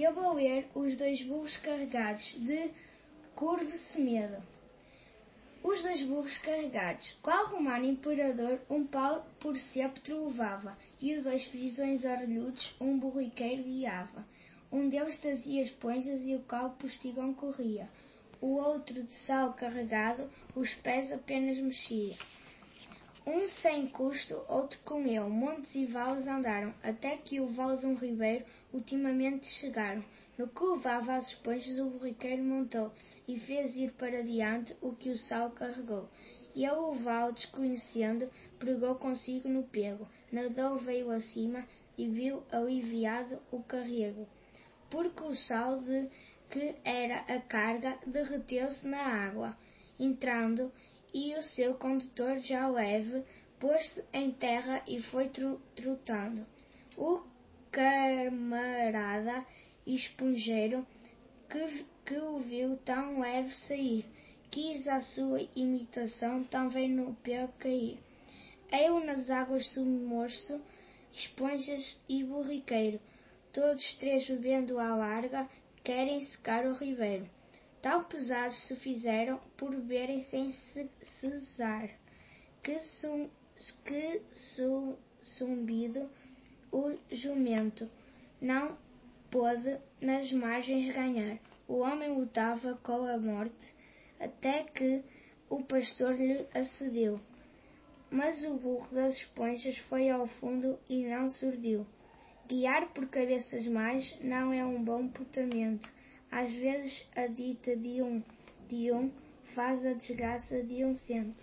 Eu vou ler Os Dois Burros Carregados, de Curvo Semedo. Os dois burros carregados. Qual romano imperador um pau por sceptro levava, e os dois frisões orelhudos um burriqueiro guiava. Um deles trazia esponjas e o qual postigão corria. O outro de sal carregado, os pés apenas mexia. Um sem custo, outro com ele, montes e vales andaram, até que o vales um ribeiro ultimamente chegaram. No que levava as esponjas o borriqueiro montou, e fez ir para diante o que o sal carregou. E ele o vale desconhecendo, pregou consigo no pego, nadou veio acima, e viu aliviado o carrego. Porque o sal de que era a carga derreteu-se na água, entrando e o seu condutor já leve pôs-se em terra e foi trotando. O camarada esponjeiro, que, que o viu tão leve sair, quis a sua imitação também no pé cair. Eu nas águas submerso, esponjas e borriqueiro, todos três bebendo à larga, querem secar o ribeiro. Tão pesados se fizeram por beberem sem cessar, que, sum, que zumbido o jumento não pôde nas margens ganhar. O homem lutava com a morte até que o pastor lhe acedeu. Mas o burro das esponjas foi ao fundo e não surdiu. Guiar por cabeças mais não é um bom putamento. Às vezes a dita de um, de um faz a desgraça de um cento.